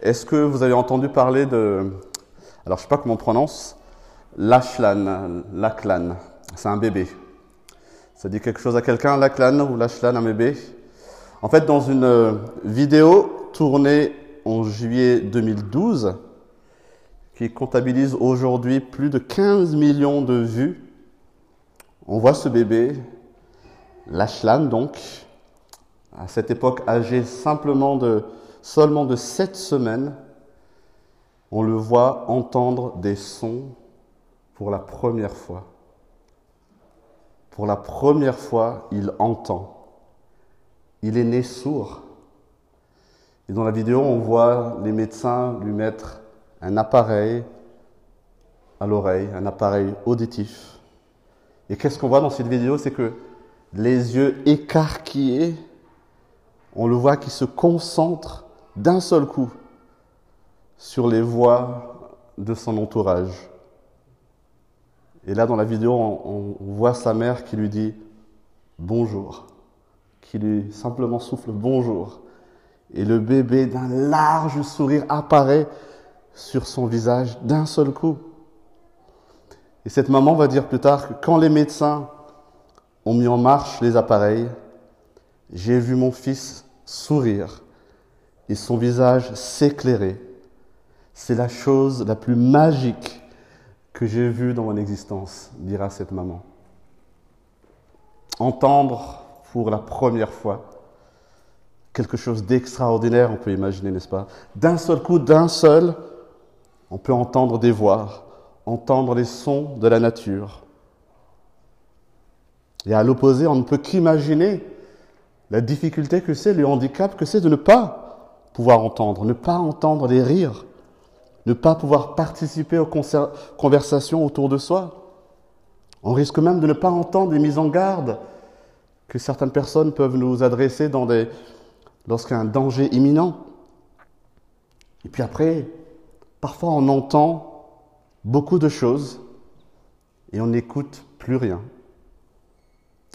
Est-ce que vous avez entendu parler de, alors je sais pas comment on prononce, l'ashlan, l'aklan C'est un bébé. Ça dit quelque chose à quelqu'un, l'aklan ou l'ashlan, un bébé? En fait, dans une euh, vidéo tournée en juillet 2012, qui comptabilise aujourd'hui plus de 15 millions de vues, on voit ce bébé, l'ashlan donc, à cette époque âgé simplement de seulement de sept semaines, on le voit entendre des sons pour la première fois. Pour la première fois, il entend. Il est né sourd. Et dans la vidéo, on voit les médecins lui mettre un appareil à l'oreille, un appareil auditif. Et qu'est-ce qu'on voit dans cette vidéo? C'est que les yeux écarquillés, on le voit qui se concentre d'un seul coup sur les voix de son entourage. Et là, dans la vidéo, on, voit sa mère qui lui dit bonjour, qui lui simplement souffle bonjour. Et le bébé d'un large sourire apparaît sur son visage d'un seul coup. Et cette maman va dire plus tard que quand les médecins ont mis en marche les appareils, j'ai vu mon fils sourire et son visage s'éclairer. C'est la chose la plus magique que j'ai vue dans mon existence, dira cette maman. Entendre pour la première fois quelque chose d'extraordinaire, on peut imaginer, n'est-ce pas? D'un seul coup, d'un seul, on peut entendre des voix, entendre les sons de la nature. Et à l'opposé, on ne peut qu'imaginer la difficulté que c'est, le handicap que c'est de ne pas pouvoir entendre, ne pas entendre les rires, ne pas pouvoir participer aux conversations autour de soi. On risque même de ne pas entendre les mises en garde que certaines personnes peuvent nous adresser dans des, lorsqu'il y a un danger imminent. Et puis après, parfois on entend beaucoup de choses et on n'écoute plus rien.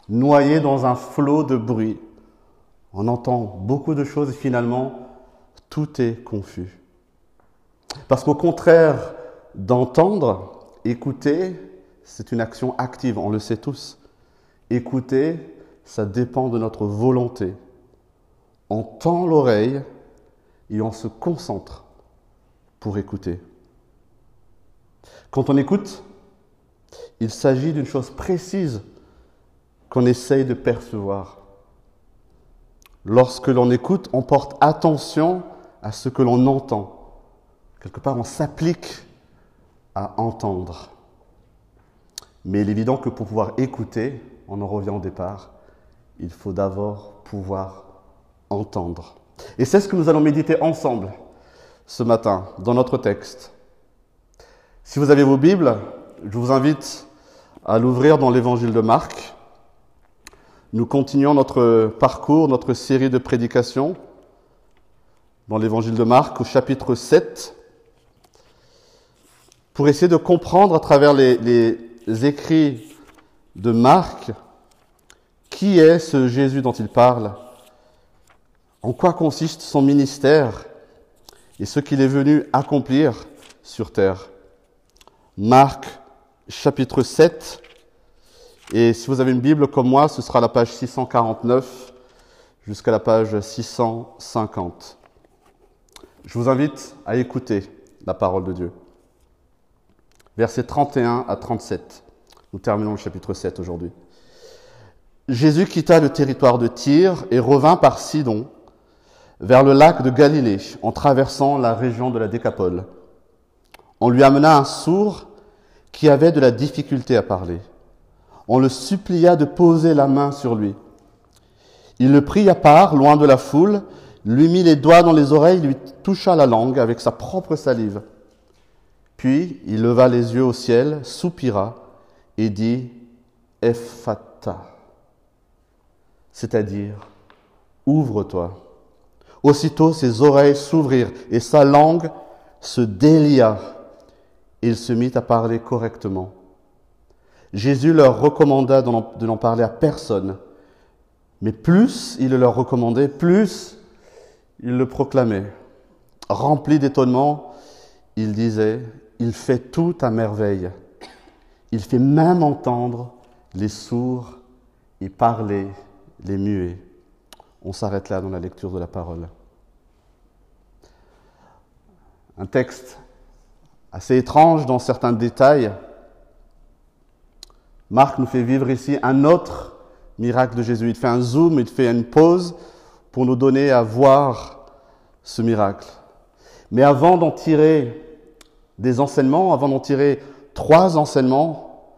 Noyé dans un flot de bruit, on entend beaucoup de choses et finalement tout est confus. Parce qu'au contraire d'entendre, écouter, c'est une action active, on le sait tous. Écouter, ça dépend de notre volonté. On tend l'oreille et on se concentre pour écouter. Quand on écoute, il s'agit d'une chose précise qu'on essaye de percevoir. Lorsque l'on écoute, on porte attention à ce que l'on entend. Quelque part, on s'applique à entendre. Mais il est évident que pour pouvoir écouter, on en revient au départ, il faut d'abord pouvoir entendre. Et c'est ce que nous allons méditer ensemble ce matin dans notre texte. Si vous avez vos Bibles, je vous invite à l'ouvrir dans l'évangile de Marc. Nous continuons notre parcours, notre série de prédications dans l'évangile de Marc au chapitre 7 pour essayer de comprendre à travers les, écrits de Marc qui est ce Jésus dont il parle, en quoi consiste son ministère et ce qu'il est venu accomplir sur terre. Marc chapitre 7, et si vous avez une Bible comme moi, ce sera la page 649 jusqu'à la page 650. Je vous invite à écouter la parole de Dieu. Versets 31 à 37. Nous terminons le chapitre 7 aujourd'hui. Jésus quitta le territoire de Tyr et revint par Sidon vers le lac de Galilée en traversant la région de la Décapole. On lui amena un sourd qui avait de la difficulté à parler. On le supplia de poser la main sur lui. Il le prit à part, loin de la foule, lui mit les doigts dans les oreilles, lui toucha la langue avec sa propre salive. Puis il leva les yeux au ciel, soupira et dit Ephata, c'est-à-dire ouvre-toi. Aussitôt ses oreilles s'ouvrirent et sa langue se délia. Il se mit à parler correctement. Jésus leur recommanda de n'en parler à personne. Mais plus il le leur recommandait, plus il le proclamait, rempli d'étonnement, il disait, il fait tout à merveille. Il fait même entendre les sourds et parler les muets. On s'arrête là dans la lecture de la parole. Un texte assez étrange dans certains détails. Marc nous fait vivre ici un autre miracle de Jésus. Il fait un zoom, il fait une pause pour nous donner à voir ce miracle. Mais avant d'en tirer des enseignements, avant d'en tirer trois enseignements,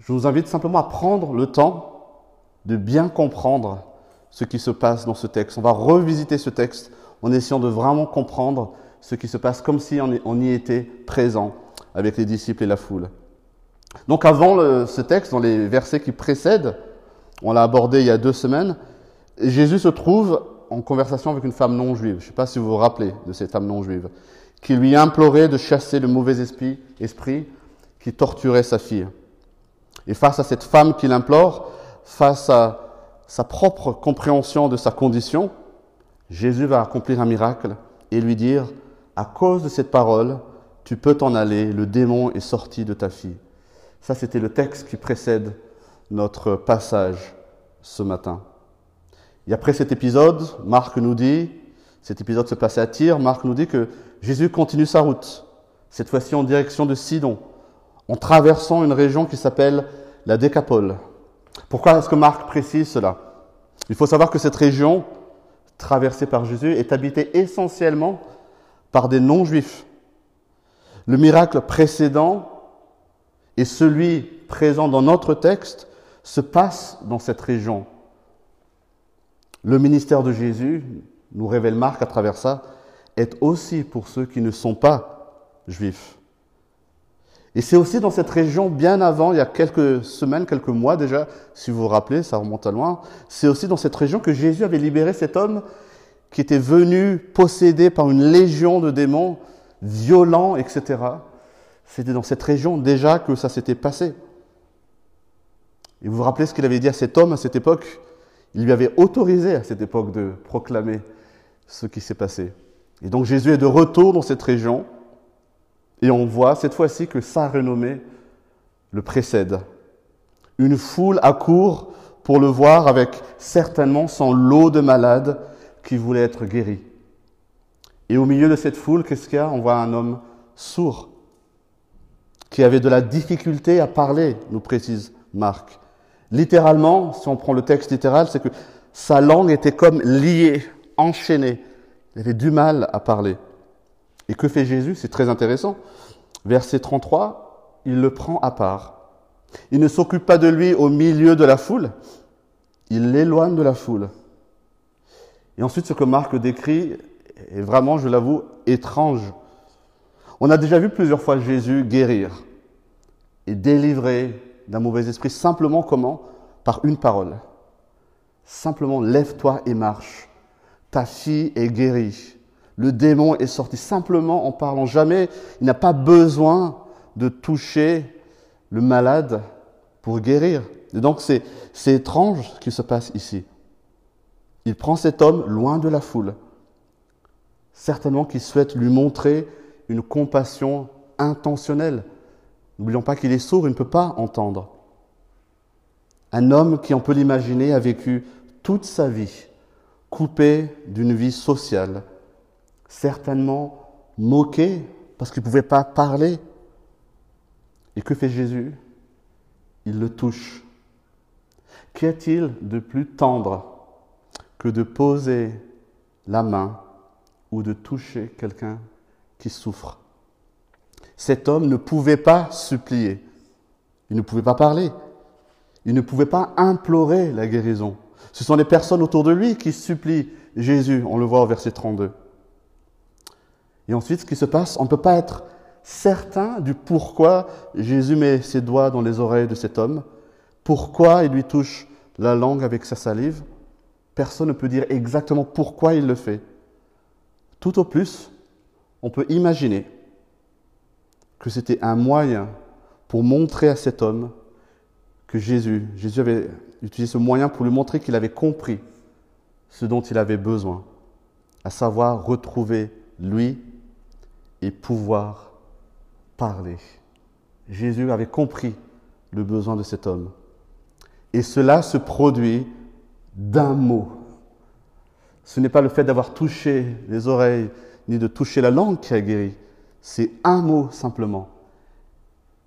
je vous invite simplement à prendre le temps de bien comprendre ce qui se passe dans ce texte. On va revisiter ce texte en essayant de vraiment comprendre ce qui se passe comme si on y était présent avec les disciples et la foule. Donc avant ce texte, dans les versets qui précèdent, on l'a abordé il y a deux semaines, Jésus se trouve en conversation avec une femme non juive. Je ne sais pas si vous vous rappelez de cette femme non juive, qui lui implorait de chasser le mauvais esprit, esprit qui torturait sa fille. Et face à cette femme qui l'implore, face à sa propre compréhension de sa condition, Jésus va accomplir un miracle et lui dire, à cause de cette parole, tu peux t'en aller, le démon est sorti de ta fille. Ça, c'était le texte qui précède notre passage ce matin. Et après cet épisode, Marc nous dit, cet épisode se passait à Tyr, Marc nous dit que Jésus continue sa route, cette fois-ci en direction de Sidon, en traversant une région qui s'appelle la Décapole. Pourquoi est-ce que Marc précise cela? Il faut savoir que cette région, traversée par Jésus, est habitée essentiellement par des non-juifs. Le miracle précédent et celui présent dans notre texte se passent dans cette région. Le ministère de Jésus, nous révèle Marc à travers ça, est aussi pour ceux qui ne sont pas juifs. Et c'est aussi dans cette région, bien avant, il y a quelques semaines, quelques mois déjà, si vous vous rappelez, ça remonte à loin, c'est aussi dans cette région que Jésus avait libéré cet homme qui était venu possédé par une légion de démons, violents, etc. C'était dans cette région déjà que ça s'était passé. Et vous vous rappelez ce qu'il avait dit à cet homme à cette époque? Il lui avait autorisé à cette époque de proclamer ce qui s'est passé. Et donc Jésus est de retour dans cette région et on voit cette fois-ci que sa renommée le précède. Une foule accourt pour le voir avec certainement son lot de malades qui voulaient être guéris. Et au milieu de cette foule, qu'est-ce qu'il y a? On voit un homme sourd qui avait de la difficulté à parler, nous précise Marc. Littéralement, si on prend le texte littéral, c'est que sa langue était comme liée, enchaînée. Il avait du mal à parler. Et que fait Jésus? C'est très intéressant. Verset 33, il le prend à part. Il ne s'occupe pas de lui au milieu de la foule, il l'éloigne de la foule. Et ensuite, ce que Marc décrit est vraiment, je l'avoue, étrange. On a déjà vu plusieurs fois Jésus guérir et délivrer d'un mauvais esprit simplement comment? Par une parole. Simplement, lève-toi et marche. Ta fille est guérie. Le démon est sorti simplement en parlant. Jamais, il n'a pas besoin de toucher le malade pour guérir. Et donc c'est, étrange ce qui se passe ici. Il prend cet homme loin de la foule, certainement qu'il souhaite lui montrer une compassion intentionnelle. N'oublions pas qu'il est sourd, il ne peut pas entendre. Un homme qui, on peut l'imaginer, a vécu toute sa vie coupé d'une vie sociale, certainement moqué parce qu'il ne pouvait pas parler. Et que fait Jésus? Il le touche. Qu'y a-t-il de plus tendre que de poser la main ou de toucher quelqu'un? Qui souffre Cet homme ne pouvait pas supplier, il ne pouvait pas parler, il ne pouvait pas implorer la guérison. Ce sont les personnes autour de lui qui supplient Jésus, on le voit au verset 32. Et ensuite, ce qui se passe, on ne peut pas être certain du pourquoi Jésus met ses doigts dans les oreilles de cet homme, pourquoi il lui touche la langue avec sa salive. Personne ne peut dire exactement pourquoi il le fait. Tout au plus, on peut imaginer que c'était un moyen pour montrer à cet homme que Jésus, Jésus avait utilisé ce moyen pour lui montrer qu'il avait compris ce dont il avait besoin, à savoir retrouver lui, et pouvoir parler. Jésus avait compris le besoin de cet homme. Et cela se produit d'un mot. Ce n'est pas le fait d'avoir touché les oreilles ni de toucher la langue qui a guéri. C'est un mot simplement.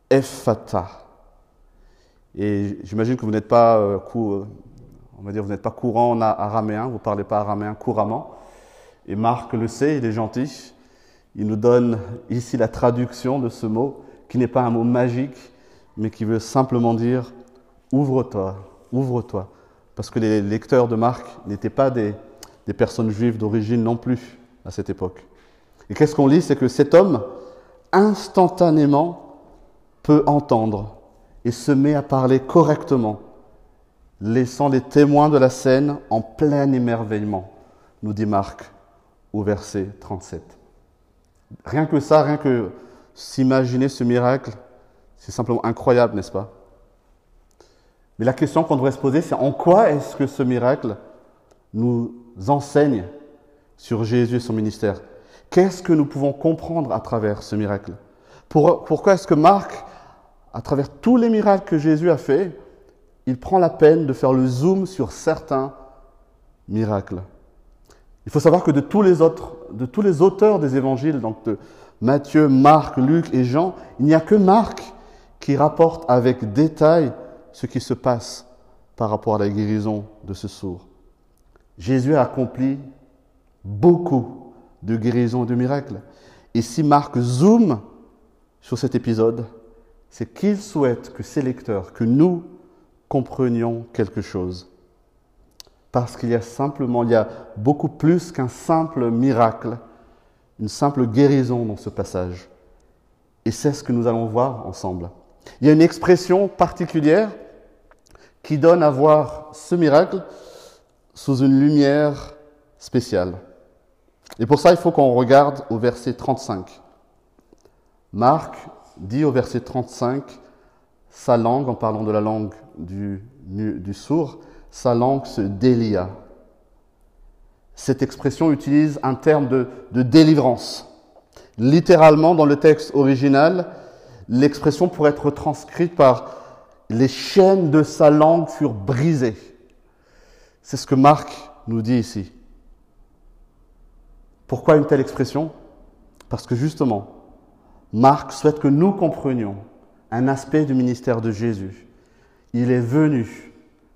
Ephata. Et j'imagine que vous n'êtes pas, euh, euh, on va dire, vous n'êtes pas courant en araméen, vous ne parlez pas araméen couramment. Et Marc le sait, il est gentil. Il nous donne ici la traduction de ce mot, qui n'est pas un mot magique, mais qui veut simplement dire ouvre-toi, ouvre-toi. Parce que les lecteurs de Marc n'étaient pas des personnes juives d'origine non plus à cette époque. Et qu'est-ce qu'on lit? C'est que cet homme, instantanément, peut entendre et se met à parler correctement, laissant les témoins de la scène en plein émerveillement, nous dit Marc au verset 37. Rien que ça, rien que s'imaginer ce miracle, c'est simplement incroyable, n'est-ce pas? Mais la question qu'on devrait se poser, c'est en quoi est-ce que ce miracle nous enseigne sur Jésus et son ministère. Qu'est-ce que nous pouvons comprendre à travers ce miracle? Pourquoi est-ce que Marc, à travers tous les miracles que Jésus a fait, il prend la peine de faire le zoom sur certains miracles? Il faut savoir que de tous les autres, de tous les auteurs des évangiles, donc de Matthieu, Marc, Luc et Jean, il n'y a que Marc qui rapporte avec détail ce qui se passe par rapport à la guérison de ce sourd. Jésus a accompli beaucoup de guérison et de miracles. Et si Marc zoome sur cet épisode, c'est qu'il souhaite que ses lecteurs, que nous comprenions quelque chose. Parce qu'il y a simplement, il y a beaucoup plus qu'un simple miracle, une simple guérison dans ce passage. Et c'est ce que nous allons voir ensemble. Il y a une expression particulière qui donne à voir ce miracle sous une lumière spéciale. Et pour ça, il faut qu'on regarde au verset 35. Marc dit au verset 35, sa langue, en parlant de la langue du, sourd, sa langue se délia. Cette expression utilise un terme de, de délivrance. Littéralement, dans le texte original, l'expression pourrait être transcrite par les chaînes de sa langue furent brisées. C'est ce que Marc nous dit ici. Pourquoi une telle expression? Parce que justement, Marc souhaite que nous comprenions un aspect du ministère de Jésus. Il est venu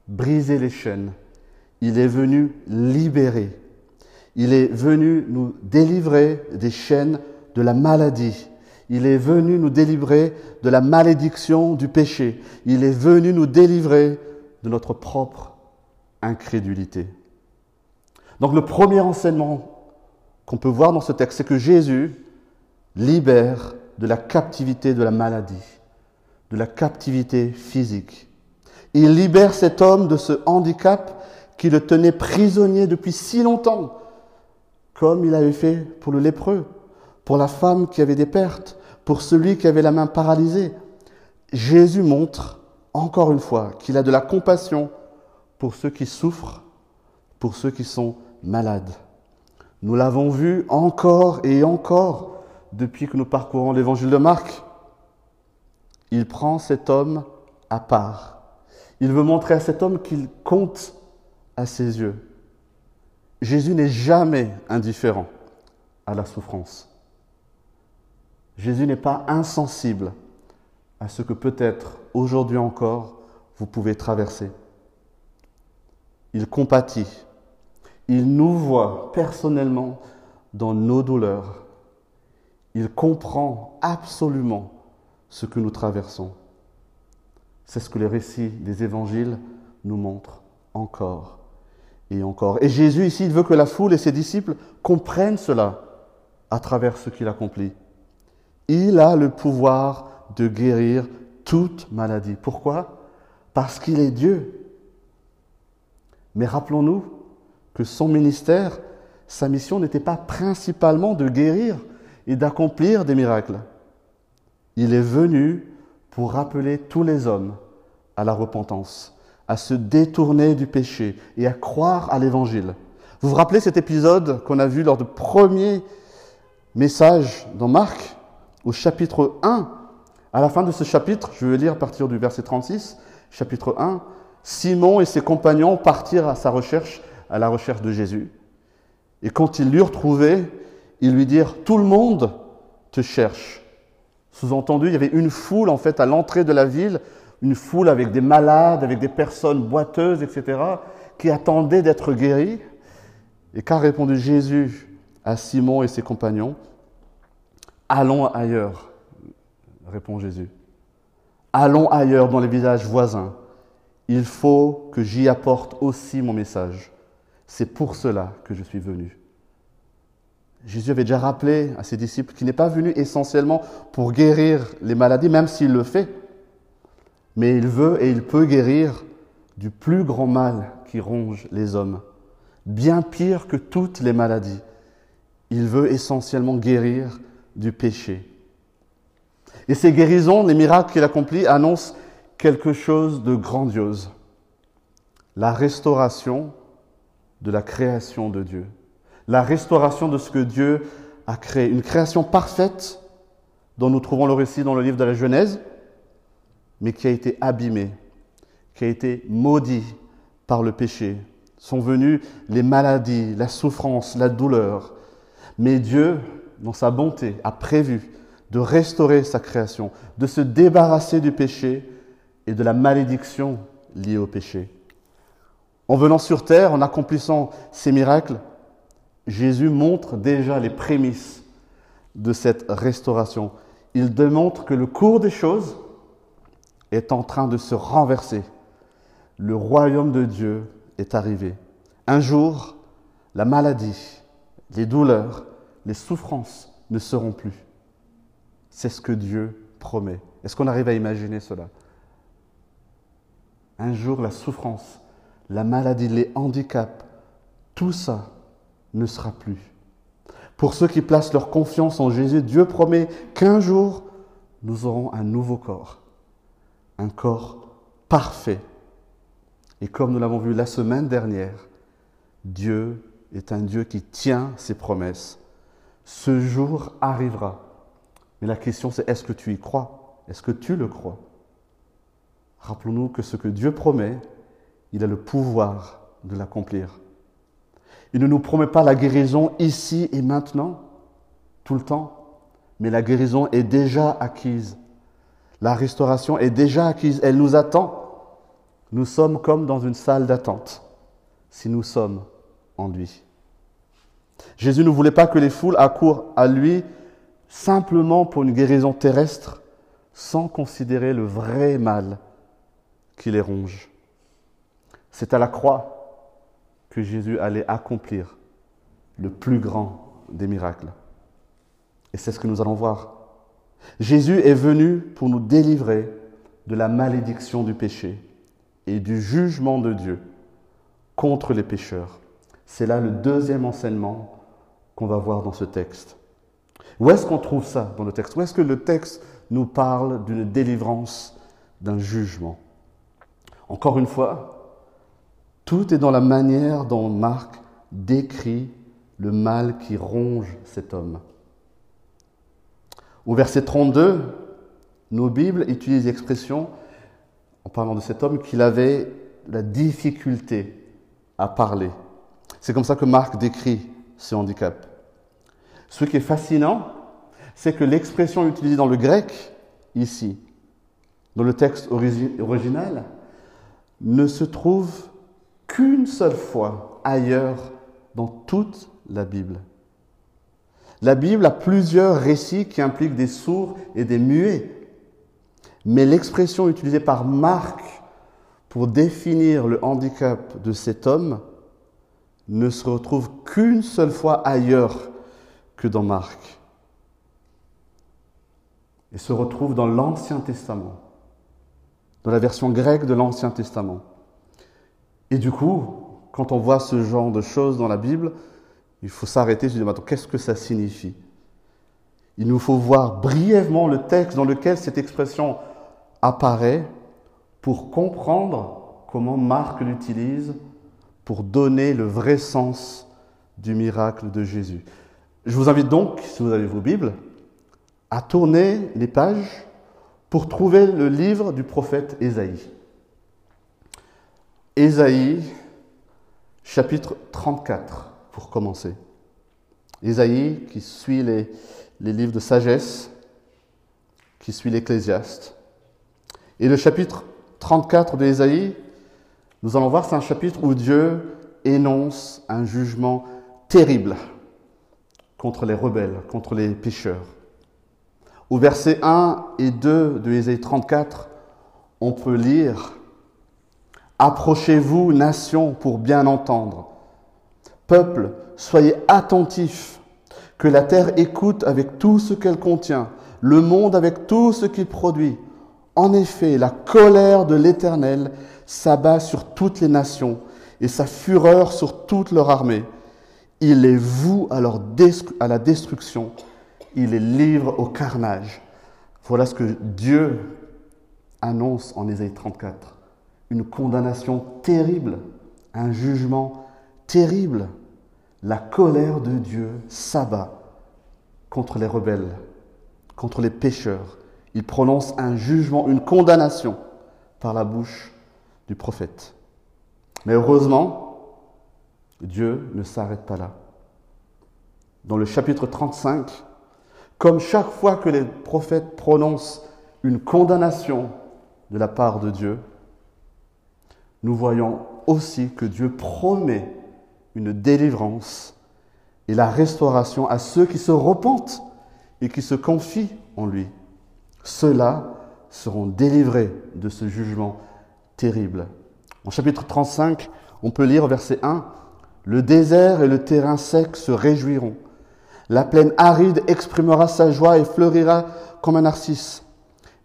briser les chaînes, il est venu libérer, il est venu nous délivrer des chaînes de la maladie, il est venu nous délivrer de la malédiction du péché, il est venu nous délivrer de notre propre incrédulité. Donc le premier enseignement qu'on peut voir dans ce texte, c'est que Jésus libère de la captivité de la maladie, de la captivité physique. Il libère cet homme de ce handicap qui le tenait prisonnier depuis si longtemps, comme il avait fait pour le lépreux, pour la femme qui avait des pertes, pour celui qui avait la main paralysée. Jésus montre, encore une fois, qu'il a de la compassion pour ceux qui souffrent, pour ceux qui sont malades. Nous l'avons vu encore et encore depuis que nous parcourons l'évangile de Marc. Il prend cet homme à part. Il veut montrer à cet homme qu'il compte à ses yeux. Jésus n'est jamais indifférent à la souffrance. Jésus n'est pas insensible à ce que peut-être aujourd'hui encore vous pouvez traverser. Il compatit il nous voit personnellement dans nos douleurs. Il comprend absolument ce que nous traversons. C'est ce que les récits des évangiles nous montrent encore et encore. Et Jésus ici, il veut que la foule et ses disciples comprennent cela à travers ce qu'il accomplit. Il a le pouvoir de guérir toute maladie. Pourquoi? Parce qu'il est Dieu. Mais rappelons-nous que son ministère, sa mission n'était pas principalement de guérir et d'accomplir des miracles. Il est venu pour rappeler tous les hommes à la repentance, à se détourner du péché et à croire à l'Évangile. Vous vous rappelez cet épisode qu'on a vu lors du premier message dans Marc, au chapitre 1. À la fin de ce chapitre, je vais lire à partir du verset 36, chapitre 1, Simon et ses compagnons partirent à sa recherche, à la recherche de Jésus. Et quand ils l'eurent trouvé, ils lui dirent, Tout le monde te cherche. Sous-entendu, il y avait une foule en fait à l'entrée de la ville, une foule avec des malades, avec des personnes boiteuses, etc., qui attendaient d'être guéris. Et qu'a répondu Jésus à Simon et ses compagnons Allons ailleurs, répond Jésus. Allons ailleurs dans les villages voisins. Il faut que j'y apporte aussi mon message. C'est pour cela que je suis venu. Jésus avait déjà rappelé à ses disciples qu'il n'est pas venu essentiellement pour guérir les maladies, même s'il le fait, mais il veut et il peut guérir du plus grand mal qui ronge les hommes, bien pire que toutes les maladies. Il veut essentiellement guérir du péché. Et ces guérisons, les miracles qu'il accomplit, annoncent quelque chose de grandiose. La restauration de la création de Dieu la restauration de ce que Dieu a créé, une création parfaite dont nous trouvons le récit dans le livre de la Genèse, mais qui a été abîmée, qui a été maudit par le péché. Sont venues les maladies, la souffrance, la douleur. Mais Dieu, dans sa bonté, a prévu de restaurer sa création, de se débarrasser du péché et de la malédiction liée au péché. En venant sur terre, en accomplissant ces miracles, Jésus montre déjà les prémices de cette restauration. Il démontre que le cours des choses est en train de se renverser. Le royaume de Dieu est arrivé. Un jour, la maladie, les douleurs, les souffrances ne seront plus. C'est ce que Dieu promet. Est-ce qu'on arrive à imaginer cela? Un jour, la souffrance, la maladie, les handicaps, tout ça ne sera plus. Pour ceux qui placent leur confiance en Jésus, Dieu promet qu'un jour, nous aurons un nouveau corps, un corps parfait. Et comme nous l'avons vu la semaine dernière, Dieu est un Dieu qui tient ses promesses. Ce jour arrivera. Mais la question c'est est-ce que tu y crois? Est-ce que tu le crois? Rappelons-nous que ce que Dieu promet, il a le pouvoir de l'accomplir. Il ne nous promet pas la guérison ici et maintenant, tout le temps, mais la guérison est déjà acquise. La restauration est déjà acquise, elle nous attend. Nous sommes comme dans une salle d'attente, si nous sommes en lui. Jésus ne voulait pas que les foules accourent à lui simplement pour une guérison terrestre, sans considérer le vrai mal qui les ronge. C'est à la croix que Jésus allait accomplir le plus grand des miracles. Et c'est ce que nous allons voir. Jésus est venu pour nous délivrer de la malédiction du péché et du jugement de Dieu contre les pécheurs. C'est là le deuxième enseignement qu'on va voir dans ce texte. Où est-ce qu'on trouve ça dans le texte? Où est-ce que le texte nous parle d'une délivrance, d'un jugement? Encore une fois, tout est dans la manière dont Marc décrit le mal qui ronge cet homme. Au verset 32, nos Bibles utilisent l'expression, en parlant de cet homme, qu'il avait la difficulté à parler. C'est comme ça que Marc décrit ce handicap. Ce qui est fascinant, c'est que l'expression utilisée dans le grec, ici, dans le texte original, ne se trouve qu'une seule fois ailleurs dans toute la Bible. La Bible a plusieurs récits qui impliquent des sourds et des muets. Mais l'expression utilisée par Marc pour définir le handicap de cet homme ne se retrouve qu'une seule fois ailleurs que dans Marc. Et se retrouve dans l'Ancien Testament, dans la version grecque de l'Ancien Testament. Et du coup, quand on voit ce genre de choses dans la Bible, il faut s'arrêter et se dire, qu'est-ce que ça signifie? Il nous faut voir brièvement le texte dans lequel cette expression apparaît pour comprendre comment Marc l'utilise pour donner le vrai sens du miracle de Jésus. Je vous invite donc, si vous avez vos Bibles, à tourner les pages pour trouver le livre du prophète Ésaïe. Ésaïe, chapitre 34, pour commencer. Ésaïe qui suit les, les livres de sagesse, qui suit l'Ecclésiaste. Et le chapitre 34 d'Ésaïe, nous allons voir, c'est un chapitre où Dieu énonce un jugement terrible contre les rebelles, contre les pécheurs. Au verset 1 et 2 de Ésaïe 34, on peut lire Approchez-vous, nation, pour bien entendre. Peuple, soyez attentifs, que la terre écoute avec tout ce qu'elle contient, le monde avec tout ce qu'il produit. En effet, la colère de l'Éternel s'abat sur toutes les nations et sa fureur sur toute leur armée. Il les voue à, à la destruction, il les livre au carnage. Voilà ce que Dieu annonce en Ésaïe 34. Une condamnation terrible, un jugement terrible. La colère de Dieu s'abat contre les rebelles, contre les pécheurs. Il prononce un jugement, une condamnation par la bouche du prophète. Mais heureusement, Dieu ne s'arrête pas là. Dans le chapitre 35, comme chaque fois que les prophètes prononcent une condamnation de la part de Dieu, nous voyons aussi que Dieu promet une délivrance et la restauration à ceux qui se repentent et qui se confient en lui. Ceux-là seront délivrés de ce jugement terrible. En chapitre 35, on peut lire verset 1, Le désert et le terrain sec se réjouiront. La plaine aride exprimera sa joie et fleurira comme un narcisse.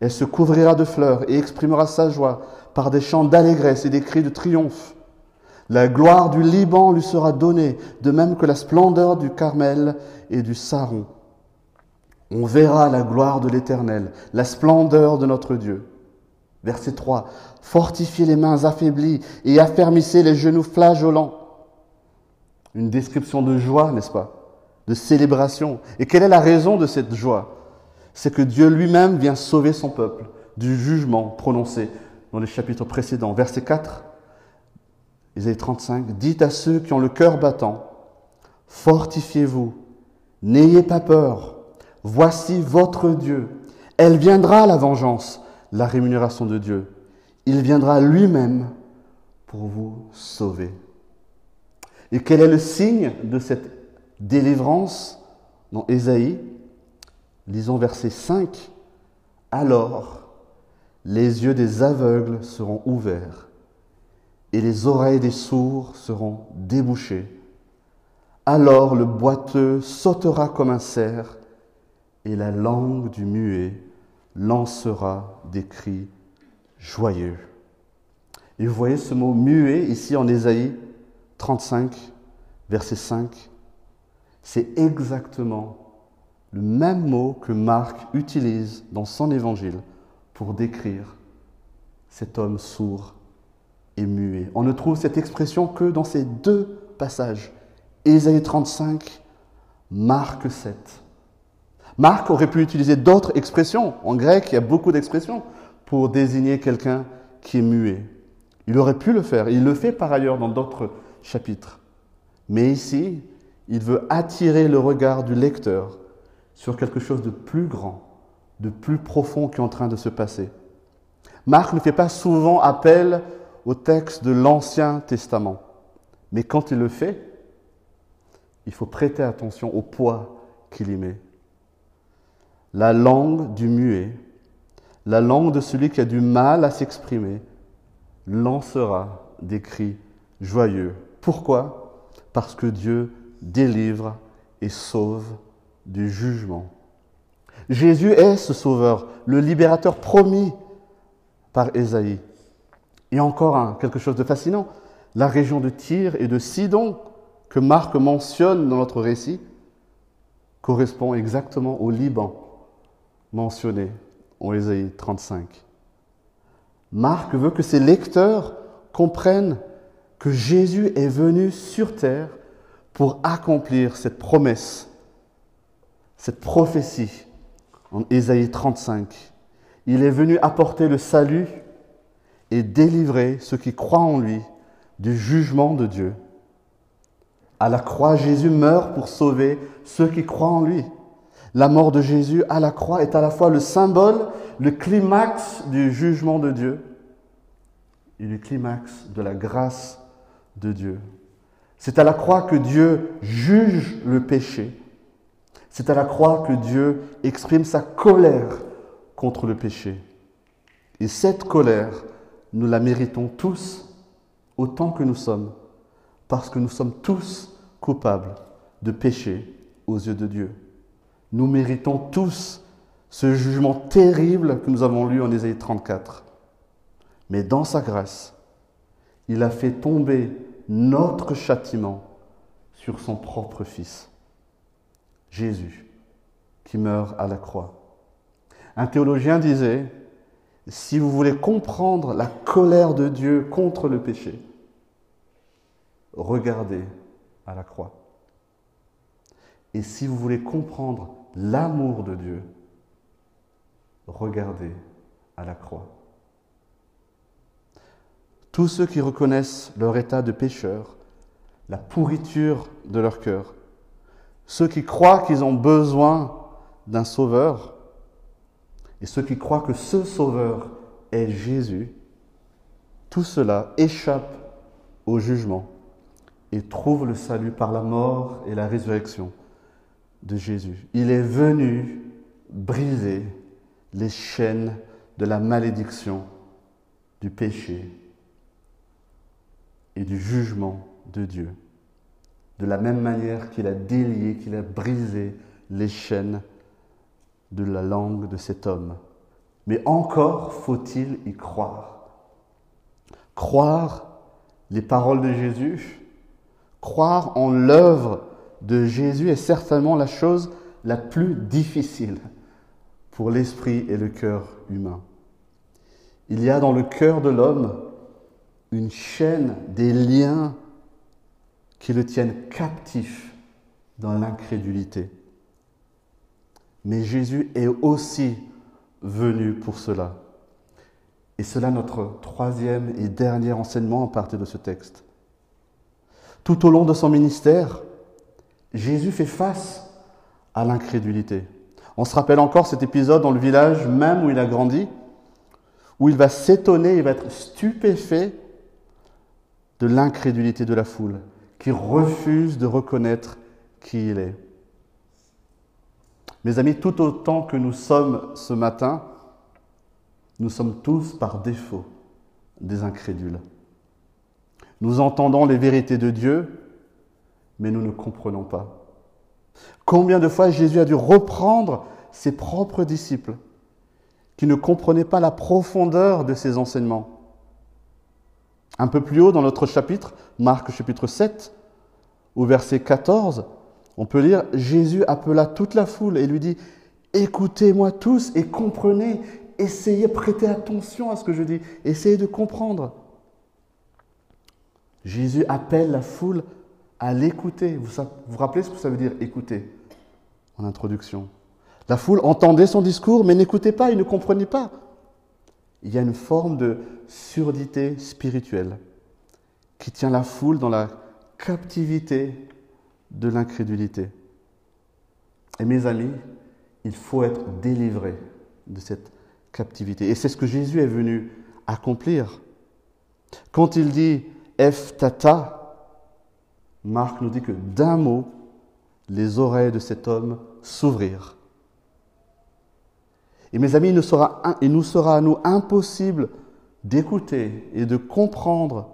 Elle se couvrira de fleurs et exprimera sa joie par des chants d'allégresse et des cris de triomphe. La gloire du Liban lui sera donnée, de même que la splendeur du Carmel et du Saron. On verra la gloire de l'Éternel, la splendeur de notre Dieu. Verset 3. Fortifiez les mains affaiblies et affermissez les genoux flageolants. Une description de joie, n'est-ce pas? De célébration. Et quelle est la raison de cette joie? C'est que Dieu lui-même vient sauver son peuple du jugement prononcé dans les chapitres précédents. Verset 4, Isaïe 35, Dites à ceux qui ont le cœur battant, fortifiez-vous, n'ayez pas peur, voici votre Dieu. Elle viendra la vengeance, la rémunération de Dieu. Il viendra lui-même pour vous sauver. Et quel est le signe de cette délivrance dans Ésaïe? Lisons verset 5. Alors les yeux des aveugles seront ouverts et les oreilles des sourds seront débouchées. Alors le boiteux sautera comme un cerf et la langue du muet lancera des cris joyeux. Et vous voyez ce mot muet ici en Ésaïe 35, verset 5. C'est exactement le même mot que Marc utilise dans son évangile pour décrire cet homme sourd et muet. On ne trouve cette expression que dans ces deux passages, Ésaïe 35, Marc 7. Marc aurait pu utiliser d'autres expressions. En grec, il y a beaucoup d'expressions pour désigner quelqu'un qui est muet. Il aurait pu le faire. Il le fait par ailleurs dans d'autres chapitres. Mais ici, il veut attirer le regard du lecteur sur quelque chose de plus grand, de plus profond qui est en train de se passer. Marc ne fait pas souvent appel au texte de l'Ancien Testament, mais quand il le fait, il faut prêter attention au poids qu'il y met. La langue du muet, la langue de celui qui a du mal à s'exprimer, lancera des cris joyeux. Pourquoi? Parce que Dieu délivre et sauve du jugement. Jésus est ce sauveur, le libérateur promis par Ésaïe. Et encore quelque chose de fascinant, la région de Tyr et de Sidon que Marc mentionne dans notre récit correspond exactement au Liban mentionné en Ésaïe 35. Marc veut que ses lecteurs comprennent que Jésus est venu sur terre pour accomplir cette promesse cette prophétie en Ésaïe 35. Il est venu apporter le salut et délivrer ceux qui croient en lui du jugement de Dieu. À la croix, Jésus meurt pour sauver ceux qui croient en lui. La mort de Jésus à la croix est à la fois le symbole, le climax du jugement de Dieu et le climax de la grâce de Dieu. C'est à la croix que Dieu juge le péché. C'est à la croix que Dieu exprime sa colère contre le péché. Et cette colère, nous la méritons tous autant que nous sommes, parce que nous sommes tous coupables de péché aux yeux de Dieu. Nous méritons tous ce jugement terrible que nous avons lu en Ésaïe 34. Mais dans sa grâce, il a fait tomber notre châtiment sur son propre Fils, Jésus, qui meurt à la croix. Un théologien disait, si vous voulez comprendre la colère de Dieu contre le péché, regardez à la croix. Et si vous voulez comprendre l'amour de Dieu, regardez à la croix. Tous ceux qui reconnaissent leur état de pécheur, la pourriture de leur cœur, ceux qui croient qu'ils ont besoin d'un sauveur, et ceux qui croient que ce sauveur est Jésus, tout cela échappe au jugement et trouve le salut par la mort et la résurrection de Jésus. Il est venu briser les chaînes de la malédiction, du péché et du jugement de Dieu. De la même manière qu'il a délié, qu'il a brisé les chaînes de la langue de cet homme. Mais encore faut-il y croire. Croire les paroles de Jésus, croire en l'œuvre de Jésus est certainement la chose la plus difficile pour l'esprit et le cœur humain. Il y a dans le cœur de l'homme une chaîne des liens qui le tiennent captif dans l'incrédulité. Mais Jésus est aussi venu pour cela. Et cela notre troisième et dernier enseignement à partir de ce texte. Tout au long de son ministère, Jésus fait face à l'incrédulité. On se rappelle encore cet épisode dans le village même où il a grandi, où il va s'étonner, il va être stupéfait de l'incrédulité de la foule, qui refuse de reconnaître qui il est. Mes amis, tout autant que nous sommes ce matin, nous sommes tous par défaut des incrédules. Nous entendons les vérités de Dieu, mais nous ne comprenons pas. Combien de fois Jésus a dû reprendre ses propres disciples qui ne comprenaient pas la profondeur de ses enseignements? Un peu plus haut dans notre chapitre, Marc chapitre 7, au verset 14, on peut lire Jésus appela toute la foule et lui dit Écoutez-moi tous et comprenez, essayez, prêtez attention à ce que je dis, essayez de comprendre. Jésus appelle la foule à l'écouter. Vous vous rappelez ce que ça veut dire écouter en introduction? La foule entendait son discours mais n'écoutait pas, il ne comprenait pas. Il y a une forme de surdité spirituelle qui tient la foule dans la captivité de l'incrédulité. Et mes amis, il faut être délivré de cette captivité. Et c'est ce que Jésus est venu accomplir. Quand il dit F tata, Marc nous dit que d'un mot, les oreilles de cet homme s'ouvrirent. Et mes amis, il nous sera, à nous impossible d'écouter et de comprendre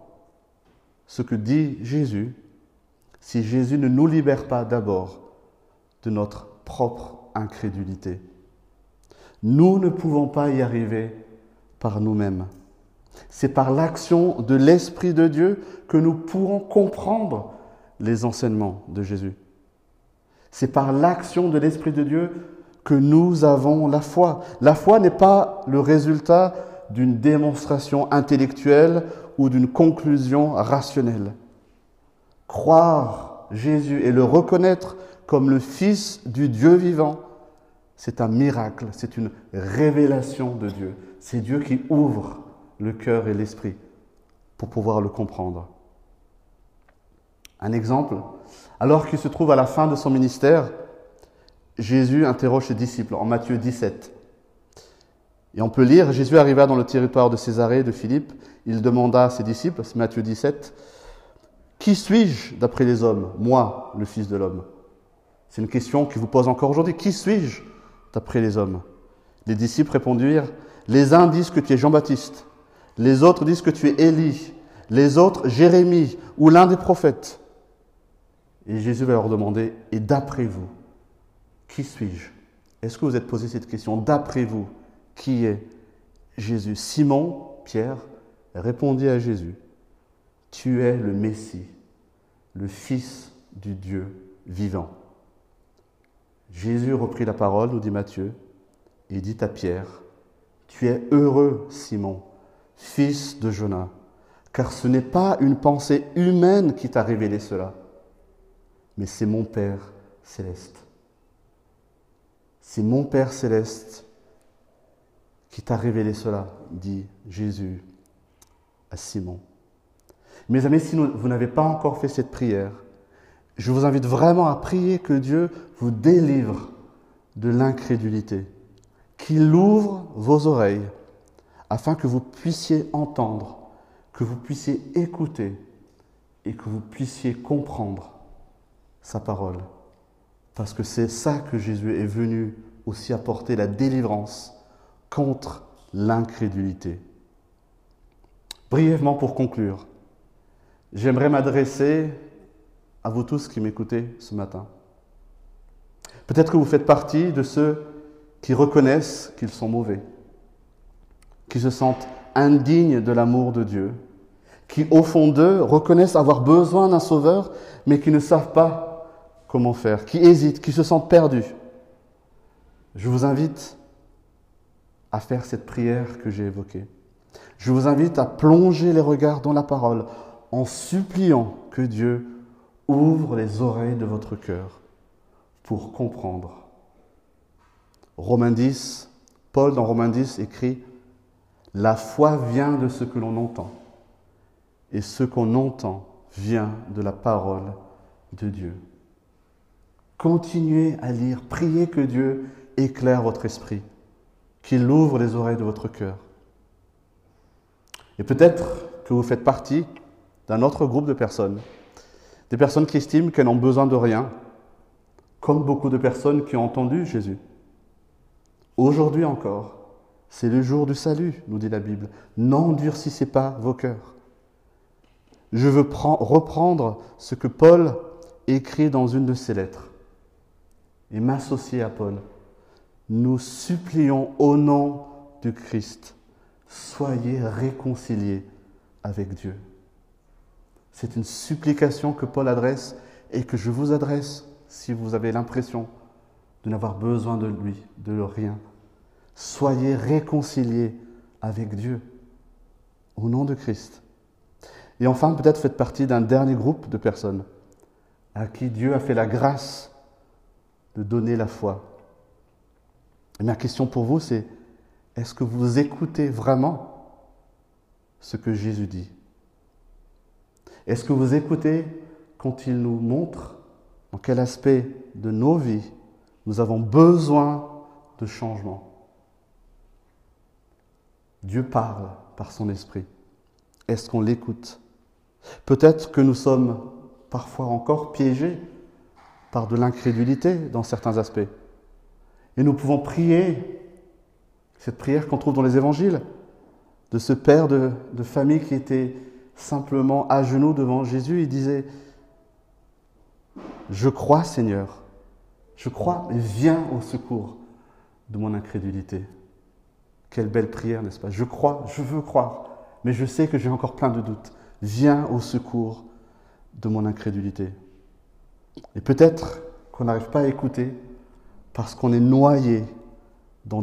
ce que dit Jésus si Jésus ne nous libère pas d'abord de notre propre incrédulité. Nous ne pouvons pas y arriver par nous-mêmes. C'est par l'action de l'Esprit de Dieu que nous pourrons comprendre les enseignements de Jésus. C'est par l'action de l'Esprit de Dieu que nous avons la foi. La foi n'est pas le résultat d'une démonstration intellectuelle ou d'une conclusion rationnelle. Croire Jésus et le reconnaître comme le Fils du Dieu vivant, c'est un miracle, c'est une révélation de Dieu. C'est Dieu qui ouvre le cœur et l'esprit pour pouvoir le comprendre. Un exemple, alors qu'il se trouve à la fin de son ministère, Jésus interroge ses disciples en Matthieu 17. Et on peut lire, Jésus arriva dans le territoire de Césarée de Philippe, il demanda à ses disciples, c'est Matthieu 17, Qui suis-je d'après les hommes Moi, le Fils de l'homme? C'est une question qui vous pose encore aujourd'hui. Qui suis-je d'après les hommes? Les disciples répondirent, Les uns disent que tu es Jean-Baptiste, les autres disent que tu es Élie, les autres Jérémie ou l'un des prophètes. Et Jésus va leur demander, et d'après vous, qui suis-je? Est-ce que vous êtes posé cette question D'après vous, qui est Jésus? Simon, Pierre, répondit à Jésus, Tu es le Messie, le Fils du Dieu vivant. Jésus reprit la parole, nous dit Matthieu, et dit à Pierre, Tu es heureux, Simon, fils de Jonas, car ce n'est pas une pensée humaine qui t'a révélé cela, mais c'est mon Père céleste. C'est mon Père céleste qui t'a révélé cela, dit Jésus à Simon. Mes amis, si vous n'avez pas encore fait cette prière, je vous invite vraiment à prier que Dieu vous délivre de l'incrédulité, qu'il ouvre vos oreilles afin que vous puissiez entendre, que vous puissiez écouter et que vous puissiez comprendre sa parole. Parce que c'est ça que Jésus est venu aussi apporter, la délivrance contre l'incrédulité. Brièvement pour conclure, j'aimerais m'adresser à vous tous qui m'écoutez ce matin. Peut-être que vous faites partie de ceux qui reconnaissent qu'ils sont mauvais, qui se sentent indignes de l'amour de Dieu, qui au fond d'eux reconnaissent avoir besoin d'un sauveur, mais qui ne savent pas comment faire, qui hésitent, qui se sentent perdus. Je vous invite à faire cette prière que j'ai évoquée. Je vous invite à plonger les regards dans la parole en suppliant que Dieu ouvre les oreilles de votre cœur pour comprendre. Romains 10, Paul dans Romains 10 écrit La foi vient de ce que l'on entend, et ce qu'on entend vient de la parole de Dieu. Continuez à lire, priez que Dieu éclaire votre esprit, qu'il ouvre les oreilles de votre cœur. Et peut-être que vous faites partie d'un autre groupe de personnes des personnes qui estiment qu'elles n'ont besoin de rien, comme beaucoup de personnes qui ont entendu Jésus. Aujourd'hui encore, c'est le jour du salut, nous dit la Bible. N'endurcissez pas vos cœurs. Je veux reprendre ce que Paul écrit dans une de ses lettres et m'associer à Paul. Nous supplions au nom du Christ, soyez réconciliés avec Dieu. C'est une supplication que Paul adresse et que je vous adresse si vous avez l'impression de n'avoir besoin de lui, de rien. Soyez réconciliés avec Dieu au nom de Christ. Et enfin, peut-être faites partie d'un dernier groupe de personnes à qui Dieu a fait la grâce de donner la foi. Ma question pour vous, c'est est-ce que vous écoutez vraiment ce que Jésus dit? Est-ce que vous écoutez quand il nous montre dans quel aspect de nos vies nous avons besoin de changement? Dieu parle par son esprit. Est-ce qu'on l'écoute? Peut-être que nous sommes parfois encore piégés par de l'incrédulité dans certains aspects. Et nous pouvons prier cette prière qu'on trouve dans les évangiles de ce père de, famille qui était simplement à genoux devant Jésus, il disait, je crois Seigneur, je crois, mais viens au secours de mon incrédulité. Quelle belle prière, n'est-ce pas? Je crois, je veux croire, mais je sais que j'ai encore plein de doutes. Viens au secours de mon incrédulité. Et peut-être qu'on n'arrive pas à écouter parce qu'on est noyé dans,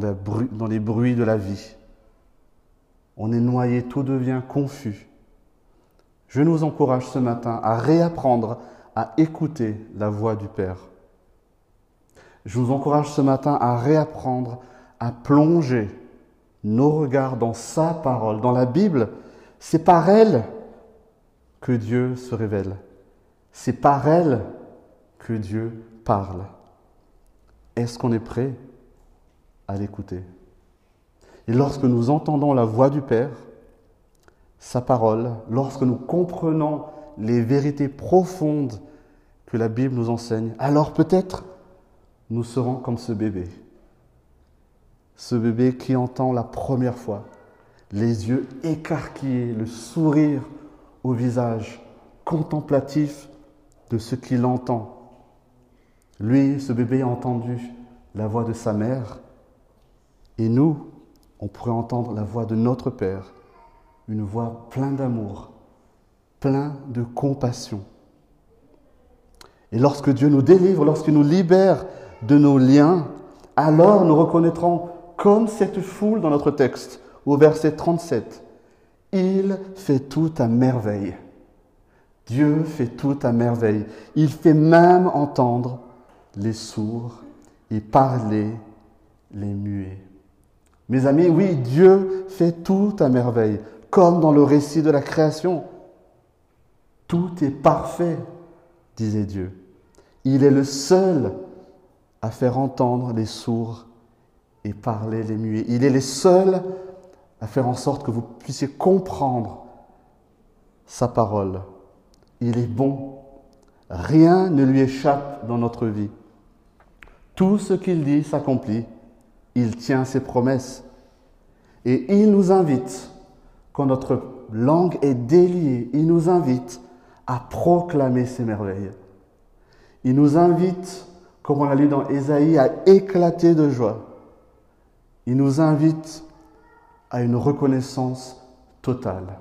les bruits de la vie. On est noyé, tout devient confus. Je nous encourage ce matin à réapprendre à écouter la voix du Père. Je vous encourage ce matin à réapprendre à plonger nos regards dans sa parole, dans la Bible. C'est par elle que Dieu se révèle. C'est par elle que Dieu parle. Est-ce qu'on est prêt à l'écouter? Et lorsque nous entendons la voix du Père, sa parole, lorsque nous comprenons les vérités profondes que la Bible nous enseigne, alors peut-être nous serons comme ce bébé. Ce bébé qui entend la première fois, les yeux écarquillés, le sourire au visage, contemplatif de ce qu'il entend. Lui, ce bébé a entendu la voix de sa mère, et nous, on pourrait entendre la voix de notre Père, une voix pleine d'amour, plein de compassion. Et lorsque Dieu nous délivre, lorsqu'il nous libère de nos liens, alors nous reconnaîtrons, comme cette foule dans notre texte, au verset 37, Il fait tout à merveille. Dieu fait tout à merveille. Il fait même entendre les sourds et parler les muets. Mes amis, oui, Dieu fait tout à merveille, comme dans le récit de la création. Tout est parfait, disait Dieu. Il est le seul à faire entendre les sourds et parler les muets. Il est le seul à faire en sorte que vous puissiez comprendre sa parole. Il est bon. Rien ne lui échappe dans notre vie. Tout ce qu'il dit s'accomplit. Il tient ses promesses. Et il nous invite, quand notre langue est déliée, il nous invite à proclamer ses merveilles. Il nous invite, comme on l'a lu dans Ésaïe, à éclater de joie. Il nous invite à une reconnaissance totale.